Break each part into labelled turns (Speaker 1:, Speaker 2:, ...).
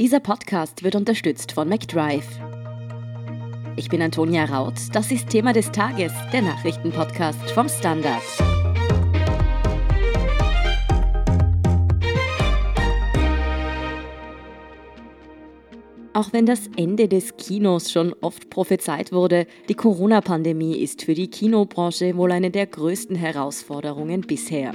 Speaker 1: Dieser Podcast wird unterstützt von McDrive. Ich bin Antonia Raut. Das ist Thema des Tages, der Nachrichtenpodcast vom Standard. Auch wenn das Ende des Kinos schon oft prophezeit wurde, die Corona-Pandemie ist für die Kinobranche wohl eine der größten Herausforderungen bisher.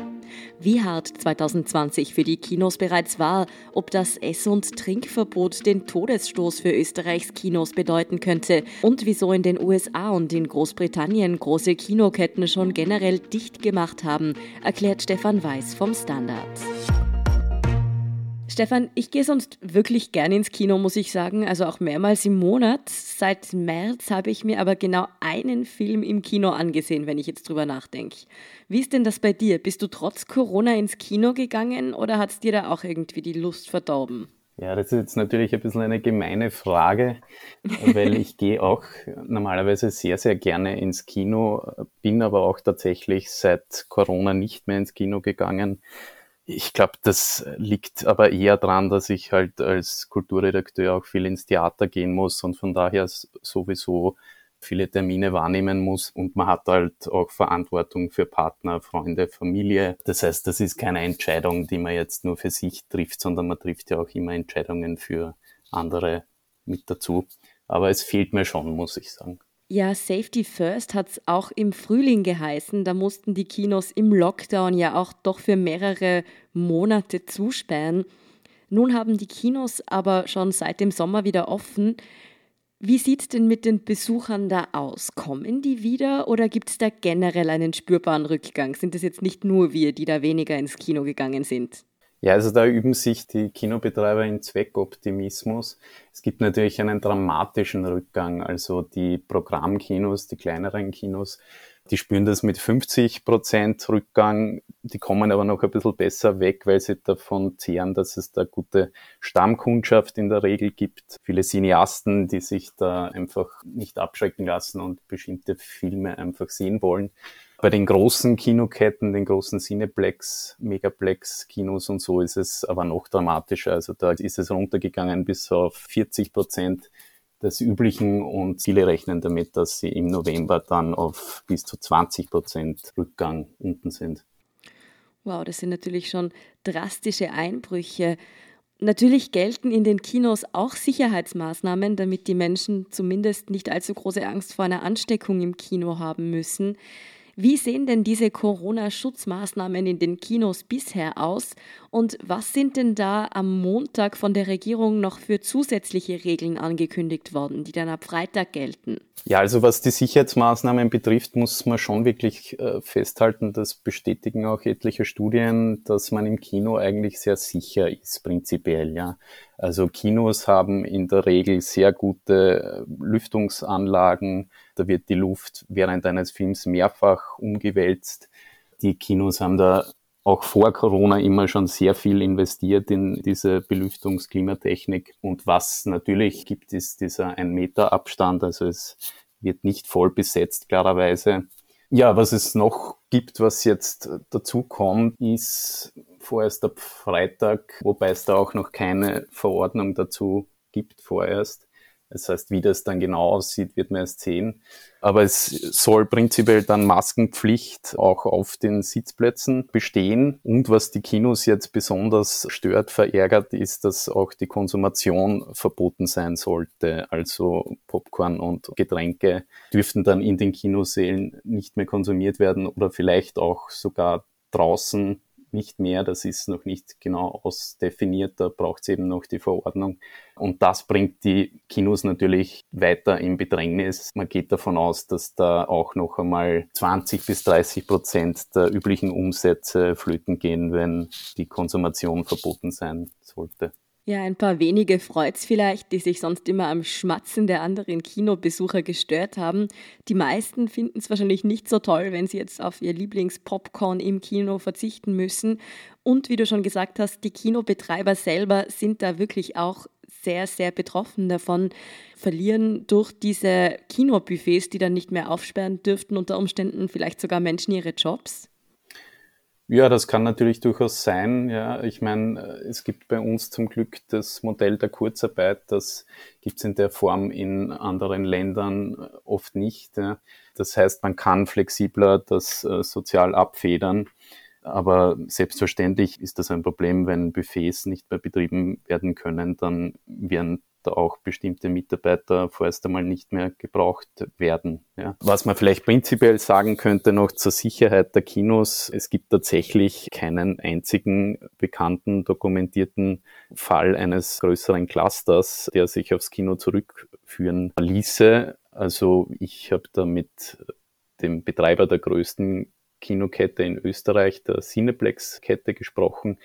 Speaker 1: Wie hart 2020 für die Kinos bereits war, ob das Ess- und Trinkverbot den Todesstoß für Österreichs Kinos bedeuten könnte und wieso in den USA und in Großbritannien große Kinoketten schon generell dicht gemacht haben, erklärt Stefan Weiß vom Standard. Stefan, ich gehe sonst wirklich gerne ins Kino, muss ich sagen, also auch mehrmals im Monat. Seit März habe ich mir aber genau einen Film im Kino angesehen, wenn ich jetzt drüber nachdenke. Wie ist denn das bei dir? Bist du trotz Corona ins Kino gegangen oder hat es dir da auch irgendwie die Lust verdorben?
Speaker 2: Ja, das ist jetzt natürlich ein bisschen eine gemeine Frage, weil ich gehe auch normalerweise sehr, sehr gerne ins Kino, bin aber auch tatsächlich seit Corona nicht mehr ins Kino gegangen ich glaube, das liegt aber eher daran, dass ich halt als Kulturredakteur auch viel ins Theater gehen muss und von daher sowieso viele Termine wahrnehmen muss und man hat halt auch Verantwortung für Partner, Freunde, Familie. Das heißt, das ist keine Entscheidung, die man jetzt nur für sich trifft, sondern man trifft ja auch immer Entscheidungen für andere mit dazu. Aber es fehlt mir schon, muss ich sagen.
Speaker 1: Ja, Safety First hat es auch im Frühling geheißen. Da mussten die Kinos im Lockdown ja auch doch für mehrere Monate zusperren. Nun haben die Kinos aber schon seit dem Sommer wieder offen. Wie sieht es denn mit den Besuchern da aus? Kommen die wieder oder gibt es da generell einen spürbaren Rückgang? Sind es jetzt nicht nur wir, die da weniger ins Kino gegangen sind?
Speaker 2: Ja, also da üben sich die Kinobetreiber in Zweckoptimismus. Es gibt natürlich einen dramatischen Rückgang. Also die Programmkinos, die kleineren Kinos, die spüren das mit 50 Prozent Rückgang. Die kommen aber noch ein bisschen besser weg, weil sie davon zehren, dass es da gute Stammkundschaft in der Regel gibt. Viele Cineasten, die sich da einfach nicht abschrecken lassen und bestimmte Filme einfach sehen wollen. Bei den großen Kinoketten, den großen Cineplex, Megaplex-Kinos und so ist es aber noch dramatischer. Also da ist es runtergegangen bis auf 40 Prozent des Üblichen und viele rechnen damit, dass sie im November dann auf bis zu 20 Prozent Rückgang unten sind.
Speaker 1: Wow, das sind natürlich schon drastische Einbrüche. Natürlich gelten in den Kinos auch Sicherheitsmaßnahmen, damit die Menschen zumindest nicht allzu große Angst vor einer Ansteckung im Kino haben müssen. Wie sehen denn diese Corona-Schutzmaßnahmen in den Kinos bisher aus und was sind denn da am Montag von der Regierung noch für zusätzliche Regeln angekündigt worden, die dann ab Freitag gelten?
Speaker 2: Ja, also was die Sicherheitsmaßnahmen betrifft, muss man schon wirklich äh, festhalten, das bestätigen auch etliche Studien, dass man im Kino eigentlich sehr sicher ist, prinzipiell, ja. Also Kinos haben in der Regel sehr gute äh, Lüftungsanlagen, da wird die Luft während eines Films mehrfach umgewälzt. Die Kinos haben da auch vor Corona immer schon sehr viel investiert in diese Belüftungsklimatechnik. Und was natürlich gibt, ist dieser ein Meter Abstand. Also es wird nicht voll besetzt, klarerweise. Ja, was es noch gibt, was jetzt dazu kommt, ist vorerst ab Freitag, wobei es da auch noch keine Verordnung dazu gibt vorerst, das heißt, wie das dann genau aussieht, wird man erst sehen. Aber es soll prinzipiell dann Maskenpflicht auch auf den Sitzplätzen bestehen. Und was die Kinos jetzt besonders stört, verärgert, ist, dass auch die Konsumation verboten sein sollte. Also Popcorn und Getränke dürften dann in den Kinosälen nicht mehr konsumiert werden oder vielleicht auch sogar draußen nicht mehr. Das ist noch nicht genau ausdefiniert. Da braucht es eben noch die Verordnung. Und das bringt die Kinos natürlich weiter in Bedrängnis. Man geht davon aus, dass da auch noch einmal 20 bis 30 Prozent der üblichen Umsätze flöten gehen, wenn die Konsumation verboten sein sollte.
Speaker 1: Ja, ein paar wenige freut's vielleicht, die sich sonst immer am Schmatzen der anderen Kinobesucher gestört haben. Die meisten finden es wahrscheinlich nicht so toll, wenn sie jetzt auf ihr Lieblingspopcorn im Kino verzichten müssen. Und wie du schon gesagt hast, die Kinobetreiber selber sind da wirklich auch sehr, sehr betroffen davon, verlieren durch diese Kinobuffets, die dann nicht mehr aufsperren dürften, unter Umständen vielleicht sogar Menschen ihre Jobs.
Speaker 2: Ja, das kann natürlich durchaus sein. Ja, ich meine, es gibt bei uns zum Glück das Modell der Kurzarbeit. Das gibt es in der Form in anderen Ländern oft nicht. Ja. Das heißt, man kann flexibler das äh, sozial abfedern. Aber selbstverständlich ist das ein Problem, wenn Buffets nicht mehr betrieben werden können, dann werden da auch bestimmte Mitarbeiter vorerst einmal nicht mehr gebraucht werden. Ja. Was man vielleicht prinzipiell sagen könnte noch zur Sicherheit der Kinos, es gibt tatsächlich keinen einzigen bekannten dokumentierten Fall eines größeren Clusters, der sich aufs Kino zurückführen ließe. Also ich habe da mit dem Betreiber der größten Kinokette in Österreich, der Cineplex-Kette, gesprochen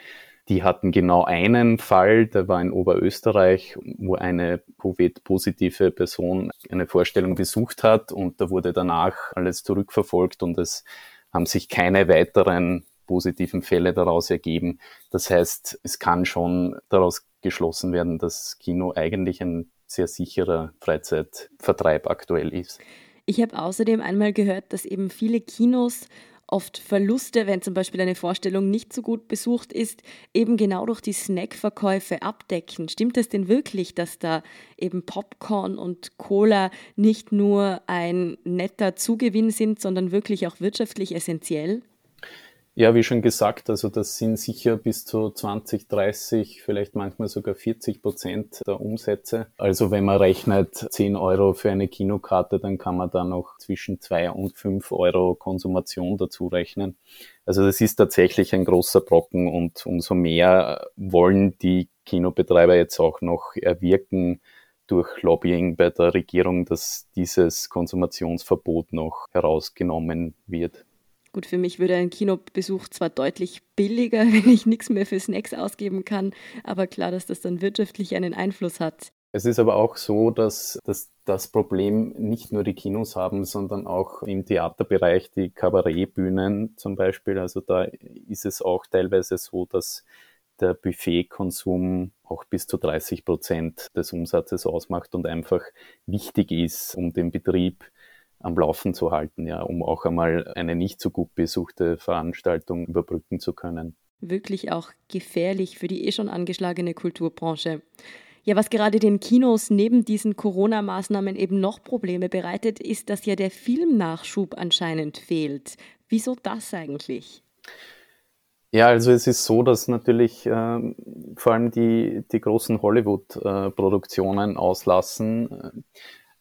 Speaker 2: die hatten genau einen Fall, der war in Oberösterreich, wo eine Covid-positive Person eine Vorstellung besucht hat und da wurde danach alles zurückverfolgt und es haben sich keine weiteren positiven Fälle daraus ergeben. Das heißt, es kann schon daraus geschlossen werden, dass Kino eigentlich ein sehr sicherer Freizeitvertreib aktuell ist.
Speaker 1: Ich habe außerdem einmal gehört, dass eben viele Kinos oft Verluste, wenn zum Beispiel eine Vorstellung nicht so gut besucht ist, eben genau durch die Snackverkäufe abdecken. Stimmt es denn wirklich, dass da eben Popcorn und Cola nicht nur ein netter Zugewinn sind, sondern wirklich auch wirtschaftlich essentiell?
Speaker 2: Ja, wie schon gesagt, also das sind sicher bis zu 20, 30, vielleicht manchmal sogar 40 Prozent der Umsätze. Also wenn man rechnet 10 Euro für eine Kinokarte, dann kann man da noch zwischen 2 und 5 Euro Konsumation dazu rechnen. Also das ist tatsächlich ein großer Brocken und umso mehr wollen die Kinobetreiber jetzt auch noch erwirken, durch Lobbying bei der Regierung, dass dieses Konsumationsverbot noch herausgenommen wird.
Speaker 1: Gut, für mich würde ein Kinobesuch zwar deutlich billiger, wenn ich nichts mehr für Snacks ausgeben kann, aber klar, dass das dann wirtschaftlich einen Einfluss hat.
Speaker 2: Es ist aber auch so, dass, dass das Problem nicht nur die Kinos haben, sondern auch im Theaterbereich die Kabarettbühnen zum Beispiel. Also da ist es auch teilweise so, dass der Buffetkonsum auch bis zu 30 Prozent des Umsatzes ausmacht und einfach wichtig ist, um den Betrieb am Laufen zu halten, ja, um auch einmal eine nicht so gut besuchte Veranstaltung überbrücken zu können.
Speaker 1: Wirklich auch gefährlich für die eh schon angeschlagene Kulturbranche. Ja, was gerade den Kinos neben diesen Corona-Maßnahmen eben noch Probleme bereitet, ist, dass ja der Filmnachschub anscheinend fehlt. Wieso das eigentlich?
Speaker 2: Ja, also es ist so, dass natürlich äh, vor allem die, die großen Hollywood-Produktionen äh, auslassen.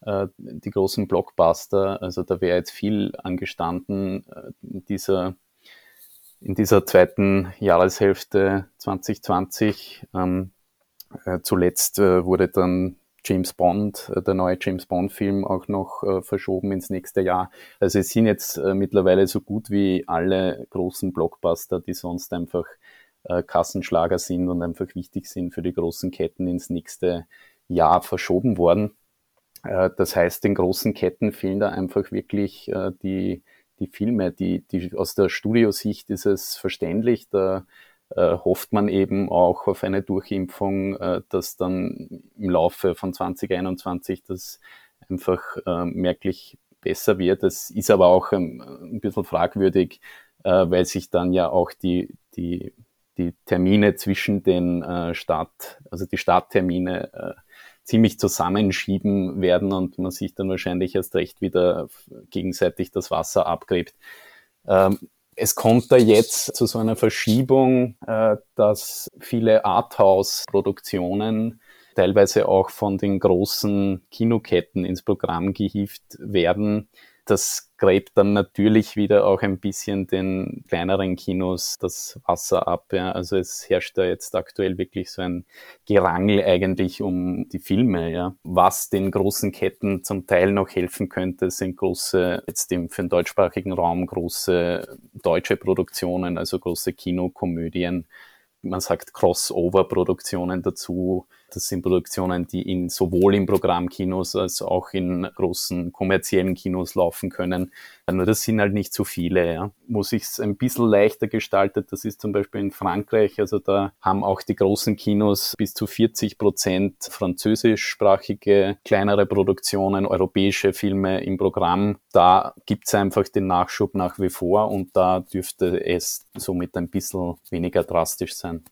Speaker 2: Äh, die großen Blockbuster. Also da wäre jetzt viel angestanden äh, in dieser, in dieser zweiten Jahreshälfte 2020. Ähm, äh, zuletzt äh, wurde dann James Bond, äh, der neue James Bond-Film auch noch äh, verschoben ins nächste Jahr. Also es sind jetzt mittlerweile so gut wie alle großen Blockbuster, die sonst einfach Kassenschlager sind und einfach wichtig sind für die großen Ketten ins nächste Jahr verschoben worden. Äh, das heißt, den großen Ketten fehlen da einfach wirklich äh, die, die Filme. Die, die, aus der Studiosicht ist es verständlich, da äh, hofft man eben auch auf eine Durchimpfung, äh, dass dann im Laufe von 2021 das einfach äh, merklich besser wird. Das ist aber auch ähm, ein bisschen fragwürdig, äh, weil sich dann ja auch die, die, die Termine zwischen den Start, also die Starttermine äh, ziemlich zusammenschieben werden und man sich dann wahrscheinlich erst recht wieder gegenseitig das Wasser abgräbt. Ähm, es kommt da jetzt zu so einer Verschiebung, äh, dass viele Arthouse-Produktionen teilweise auch von den großen Kinoketten ins Programm gehievt werden, das gräbt dann natürlich wieder auch ein bisschen den kleineren Kinos das Wasser ab. Ja. Also es herrscht da jetzt aktuell wirklich so ein Gerangel eigentlich um die Filme. Ja. Was den großen Ketten zum Teil noch helfen könnte, sind große, jetzt im, für den deutschsprachigen Raum große deutsche Produktionen, also große Kinokomödien. Man sagt Crossover-Produktionen dazu, Das sind Produktionen, die in, sowohl in Programmkinos als auch in großen kommerziellen Kinos laufen können. Nur das sind halt nicht so viele. Ja. Wo sich es ein bisschen leichter gestaltet, das ist zum Beispiel in Frankreich. Also da haben auch die großen Kinos bis zu 40 Prozent französischsprachige kleinere Produktionen, europäische Filme im Programm. Da gibt es einfach den Nachschub nach wie vor und da dürfte es somit ein bisschen weniger drastisch sein.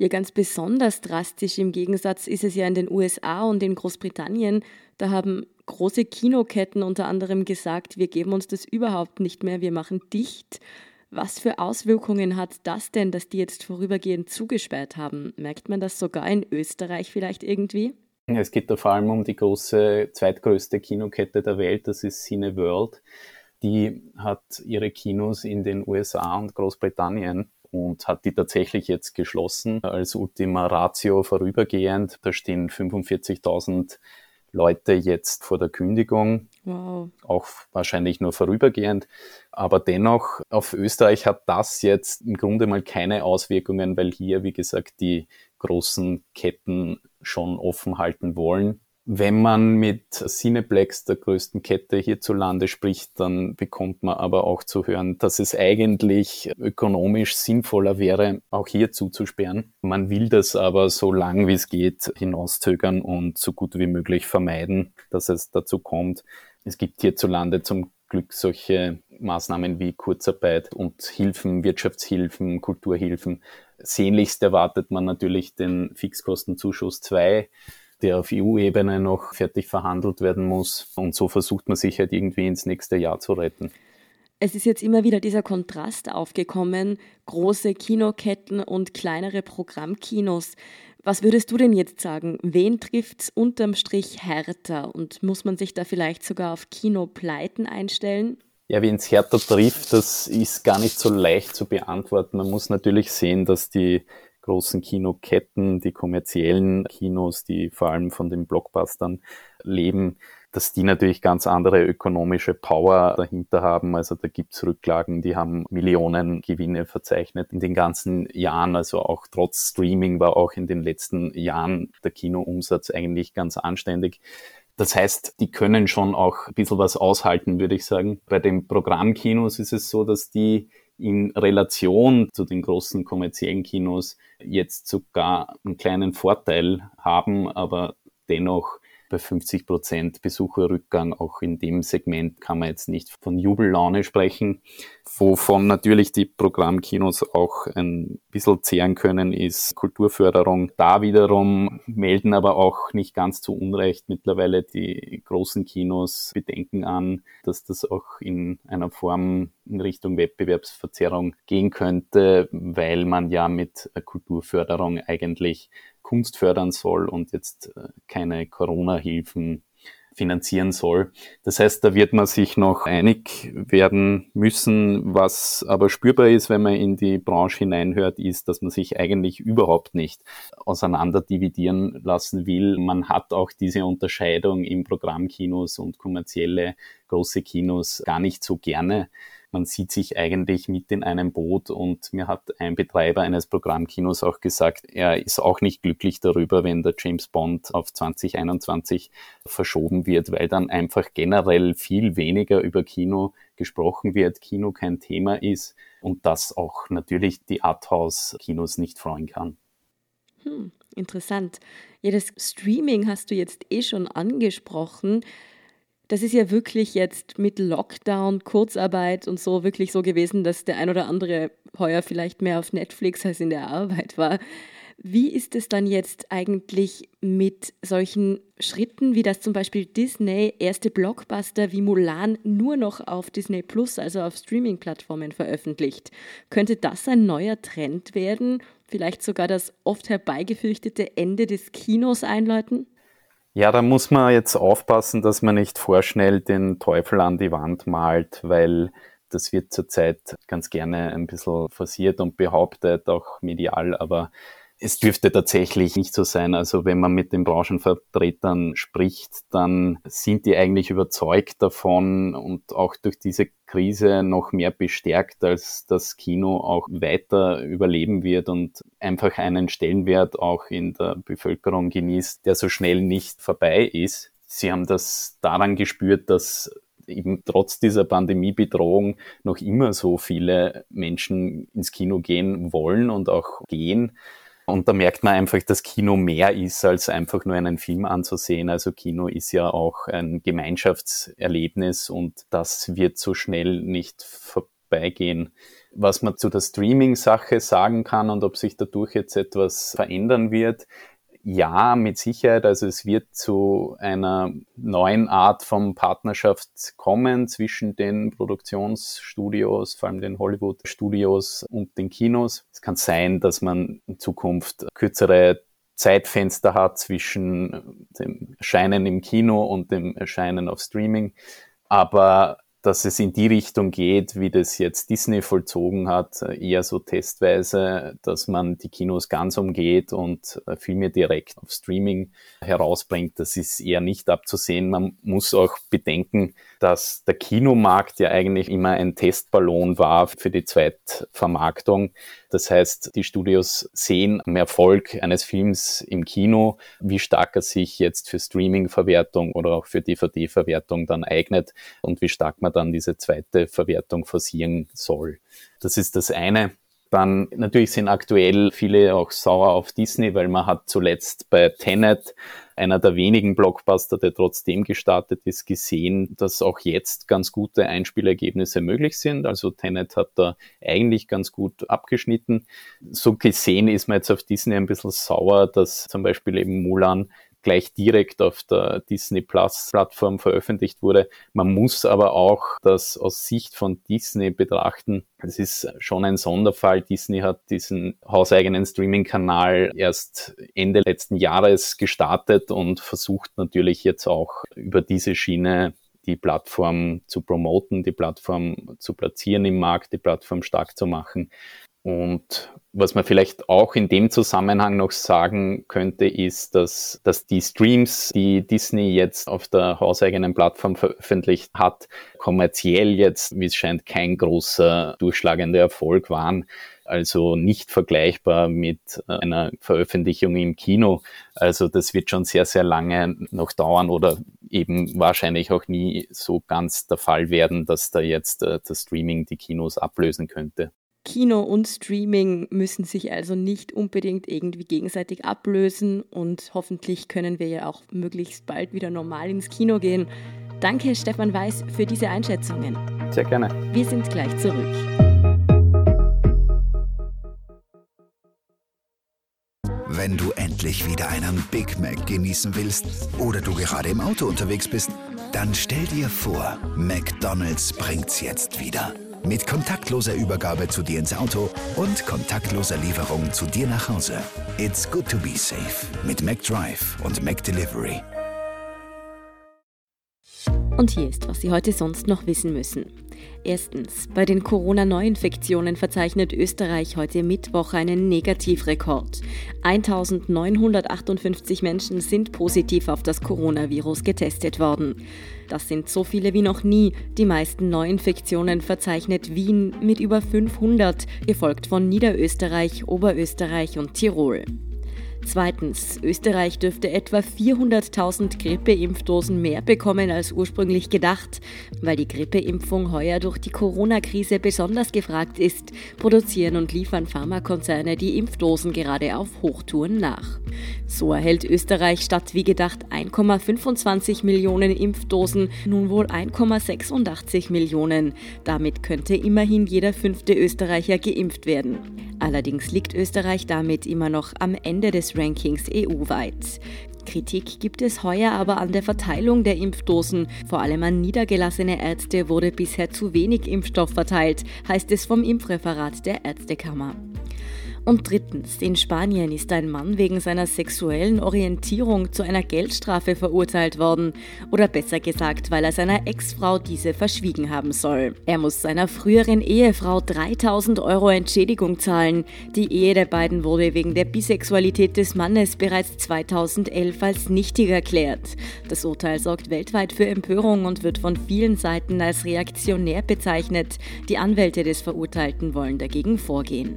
Speaker 1: Ja, ganz besonders drastisch im Gegensatz ist es ja in den USA und in Großbritannien. Da haben große Kinoketten unter anderem gesagt, wir geben uns das überhaupt nicht mehr, wir machen dicht. Was für Auswirkungen hat das denn, dass die jetzt vorübergehend zugesperrt haben? Merkt man das sogar in Österreich vielleicht irgendwie?
Speaker 2: Es geht da vor allem um die große, zweitgrößte Kinokette der Welt, das ist Cineworld. Die hat ihre Kinos in den USA und Großbritannien und hat die tatsächlich jetzt geschlossen als Ultima Ratio vorübergehend. Da stehen 45.000 Leute jetzt vor der Kündigung. Wow. Auch wahrscheinlich nur vorübergehend. Aber dennoch, auf Österreich hat das jetzt im Grunde mal keine Auswirkungen, weil hier, wie gesagt, die großen Ketten schon offen halten wollen. Wenn man mit Cineplex, der größten Kette hierzulande, spricht, dann bekommt man aber auch zu hören, dass es eigentlich ökonomisch sinnvoller wäre, auch hier zuzusperren. Man will das aber so lang wie es geht hinauszögern und so gut wie möglich vermeiden, dass es dazu kommt. Es gibt hierzulande zum Glück solche Maßnahmen wie Kurzarbeit und Hilfen, Wirtschaftshilfen, Kulturhilfen. Sehnlichst erwartet man natürlich den Fixkostenzuschuss 2 der auf EU-Ebene noch fertig verhandelt werden muss. Und so versucht man sich halt irgendwie ins nächste Jahr zu retten.
Speaker 1: Es ist jetzt immer wieder dieser Kontrast aufgekommen, große Kinoketten und kleinere Programmkinos. Was würdest du denn jetzt sagen? Wen trifft es unterm Strich härter? Und muss man sich da vielleicht sogar auf Kinopleiten einstellen?
Speaker 2: Ja, wen es härter trifft, das ist gar nicht so leicht zu beantworten. Man muss natürlich sehen, dass die großen Kinoketten, die kommerziellen Kinos, die vor allem von den Blockbustern leben, dass die natürlich ganz andere ökonomische Power dahinter haben. Also da gibt's Rücklagen, die haben Millionen Gewinne verzeichnet in den ganzen Jahren. Also auch trotz Streaming war auch in den letzten Jahren der Kinoumsatz eigentlich ganz anständig. Das heißt, die können schon auch ein bisschen was aushalten, würde ich sagen. Bei den Programmkinos ist es so, dass die in Relation zu den großen kommerziellen Kinos jetzt sogar einen kleinen Vorteil haben, aber dennoch bei 50 Prozent Besucherrückgang. Auch in dem Segment kann man jetzt nicht von Jubellaune sprechen. Wovon natürlich die Programmkinos auch ein bisschen zehren können, ist Kulturförderung. Da wiederum melden aber auch nicht ganz zu Unrecht mittlerweile die großen Kinos Bedenken an, dass das auch in einer Form in Richtung Wettbewerbsverzerrung gehen könnte, weil man ja mit Kulturförderung eigentlich Kunst fördern soll und jetzt äh, keine Corona-Hilfen finanzieren soll. Das heißt, da wird man sich noch einig werden müssen. Was aber spürbar ist, wenn man in die Branche hineinhört, ist, dass man sich eigentlich überhaupt nicht auseinander dividieren lassen will. Man hat auch diese Unterscheidung im Programmkinos und kommerzielle große Kinos gar nicht so gerne man sieht sich eigentlich mit in einem Boot und mir hat ein Betreiber eines Programmkinos auch gesagt, er ist auch nicht glücklich darüber, wenn der James Bond auf 2021 verschoben wird, weil dann einfach generell viel weniger über Kino gesprochen wird, Kino kein Thema ist und das auch natürlich die Arthouse-Kinos nicht freuen kann.
Speaker 1: Hm, interessant. Ja, das Streaming hast du jetzt eh schon angesprochen das ist ja wirklich jetzt mit Lockdown, Kurzarbeit und so wirklich so gewesen, dass der ein oder andere heuer vielleicht mehr auf Netflix als in der Arbeit war. Wie ist es dann jetzt eigentlich mit solchen Schritten, wie das zum Beispiel Disney erste Blockbuster wie Mulan nur noch auf Disney Plus, also auf Streaming-Plattformen veröffentlicht? Könnte das ein neuer Trend werden? Vielleicht sogar das oft herbeigefürchtete Ende des Kinos einläuten?
Speaker 2: Ja, da muss man jetzt aufpassen, dass man nicht vorschnell den Teufel an die Wand malt, weil das wird zurzeit ganz gerne ein bisschen forciert und behauptet, auch medial, aber es dürfte tatsächlich nicht so sein. Also wenn man mit den Branchenvertretern spricht, dann sind die eigentlich überzeugt davon und auch durch diese Krise noch mehr bestärkt, als das Kino auch weiter überleben wird und einfach einen Stellenwert auch in der Bevölkerung genießt, der so schnell nicht vorbei ist. Sie haben das daran gespürt, dass eben trotz dieser Pandemiebedrohung noch immer so viele Menschen ins Kino gehen wollen und auch gehen. Und da merkt man einfach, dass Kino mehr ist, als einfach nur einen Film anzusehen. Also Kino ist ja auch ein Gemeinschaftserlebnis und das wird so schnell nicht vorbeigehen. Was man zu der Streaming-Sache sagen kann und ob sich dadurch jetzt etwas verändern wird, ja, mit Sicherheit. Also es wird zu einer neuen Art von Partnerschaft kommen zwischen den Produktionsstudios, vor allem den Hollywood-Studios und den Kinos. Es kann sein, dass man in Zukunft kürzere Zeitfenster hat zwischen dem Erscheinen im Kino und dem Erscheinen auf Streaming. Aber dass es in die Richtung geht, wie das jetzt Disney vollzogen hat, eher so testweise, dass man die Kinos ganz umgeht und äh, Filme direkt auf Streaming herausbringt. Das ist eher nicht abzusehen. Man muss auch bedenken, dass der Kinomarkt ja eigentlich immer ein Testballon war für die Zweitvermarktung. Das heißt, die Studios sehen am Erfolg eines Films im Kino, wie stark er sich jetzt für Streaming-Verwertung oder auch für DVD-Verwertung dann eignet und wie stark man dann diese zweite Verwertung forcieren soll. Das ist das eine. Dann natürlich sind aktuell viele auch sauer auf Disney, weil man hat zuletzt bei Tenet einer der wenigen Blockbuster, der trotzdem gestartet ist, gesehen, dass auch jetzt ganz gute Einspielergebnisse möglich sind. Also Tenet hat da eigentlich ganz gut abgeschnitten. So gesehen ist man jetzt auf Disney ein bisschen sauer, dass zum Beispiel eben Mulan gleich direkt auf der Disney Plus Plattform veröffentlicht wurde. Man muss aber auch das aus Sicht von Disney betrachten. Es ist schon ein Sonderfall. Disney hat diesen hauseigenen Streaming-Kanal erst Ende letzten Jahres gestartet und versucht natürlich jetzt auch über diese Schiene die Plattform zu promoten, die Plattform zu platzieren im Markt, die Plattform stark zu machen. Und was man vielleicht auch in dem Zusammenhang noch sagen könnte, ist, dass, dass die Streams, die Disney jetzt auf der hauseigenen Plattform veröffentlicht hat, kommerziell jetzt, wie es scheint, kein großer durchschlagender Erfolg waren. Also nicht vergleichbar mit einer Veröffentlichung im Kino. Also das wird schon sehr, sehr lange noch dauern oder eben wahrscheinlich auch nie so ganz der Fall werden, dass da jetzt äh, das Streaming die Kinos ablösen könnte.
Speaker 1: Kino und Streaming müssen sich also nicht unbedingt irgendwie gegenseitig ablösen und hoffentlich können wir ja auch möglichst bald wieder normal ins Kino gehen. Danke, Stefan Weiß, für diese Einschätzungen.
Speaker 2: Sehr gerne.
Speaker 1: Wir sind gleich zurück.
Speaker 3: Wenn du endlich wieder einen Big Mac genießen willst oder du gerade im Auto unterwegs bist, dann stell dir vor, McDonald's bringt's jetzt wieder. Mit kontaktloser Übergabe zu dir ins Auto und kontaktloser Lieferung zu dir nach Hause. It's good to be safe mit McDrive und McDelivery.
Speaker 1: Und hier ist, was Sie heute sonst noch wissen müssen. Erstens, bei den Corona-Neuinfektionen verzeichnet Österreich heute Mittwoch einen Negativrekord. 1958 Menschen sind positiv auf das Coronavirus getestet worden. Das sind so viele wie noch nie. Die meisten Neuinfektionen verzeichnet Wien mit über 500, gefolgt von Niederösterreich, Oberösterreich und Tirol. Zweitens, Österreich dürfte etwa 400.000 Grippeimpfdosen mehr bekommen als ursprünglich gedacht. Weil die Grippeimpfung heuer durch die Corona-Krise besonders gefragt ist, produzieren und liefern Pharmakonzerne die Impfdosen gerade auf Hochtouren nach. So erhält Österreich statt wie gedacht 1,25 Millionen Impfdosen nun wohl 1,86 Millionen. Damit könnte immerhin jeder fünfte Österreicher geimpft werden. Allerdings liegt Österreich damit immer noch am Ende des Rankings EU-weit. Kritik gibt es heuer aber an der Verteilung der Impfdosen. Vor allem an niedergelassene Ärzte wurde bisher zu wenig Impfstoff verteilt, heißt es vom Impfreferat der Ärztekammer. Und drittens, in Spanien ist ein Mann wegen seiner sexuellen Orientierung zu einer Geldstrafe verurteilt worden. Oder besser gesagt, weil er seiner Ex-Frau diese verschwiegen haben soll. Er muss seiner früheren Ehefrau 3000 Euro Entschädigung zahlen. Die Ehe der beiden wurde wegen der Bisexualität des Mannes bereits 2011 als nichtig erklärt. Das Urteil sorgt weltweit für Empörung und wird von vielen Seiten als reaktionär bezeichnet. Die Anwälte des Verurteilten wollen dagegen vorgehen.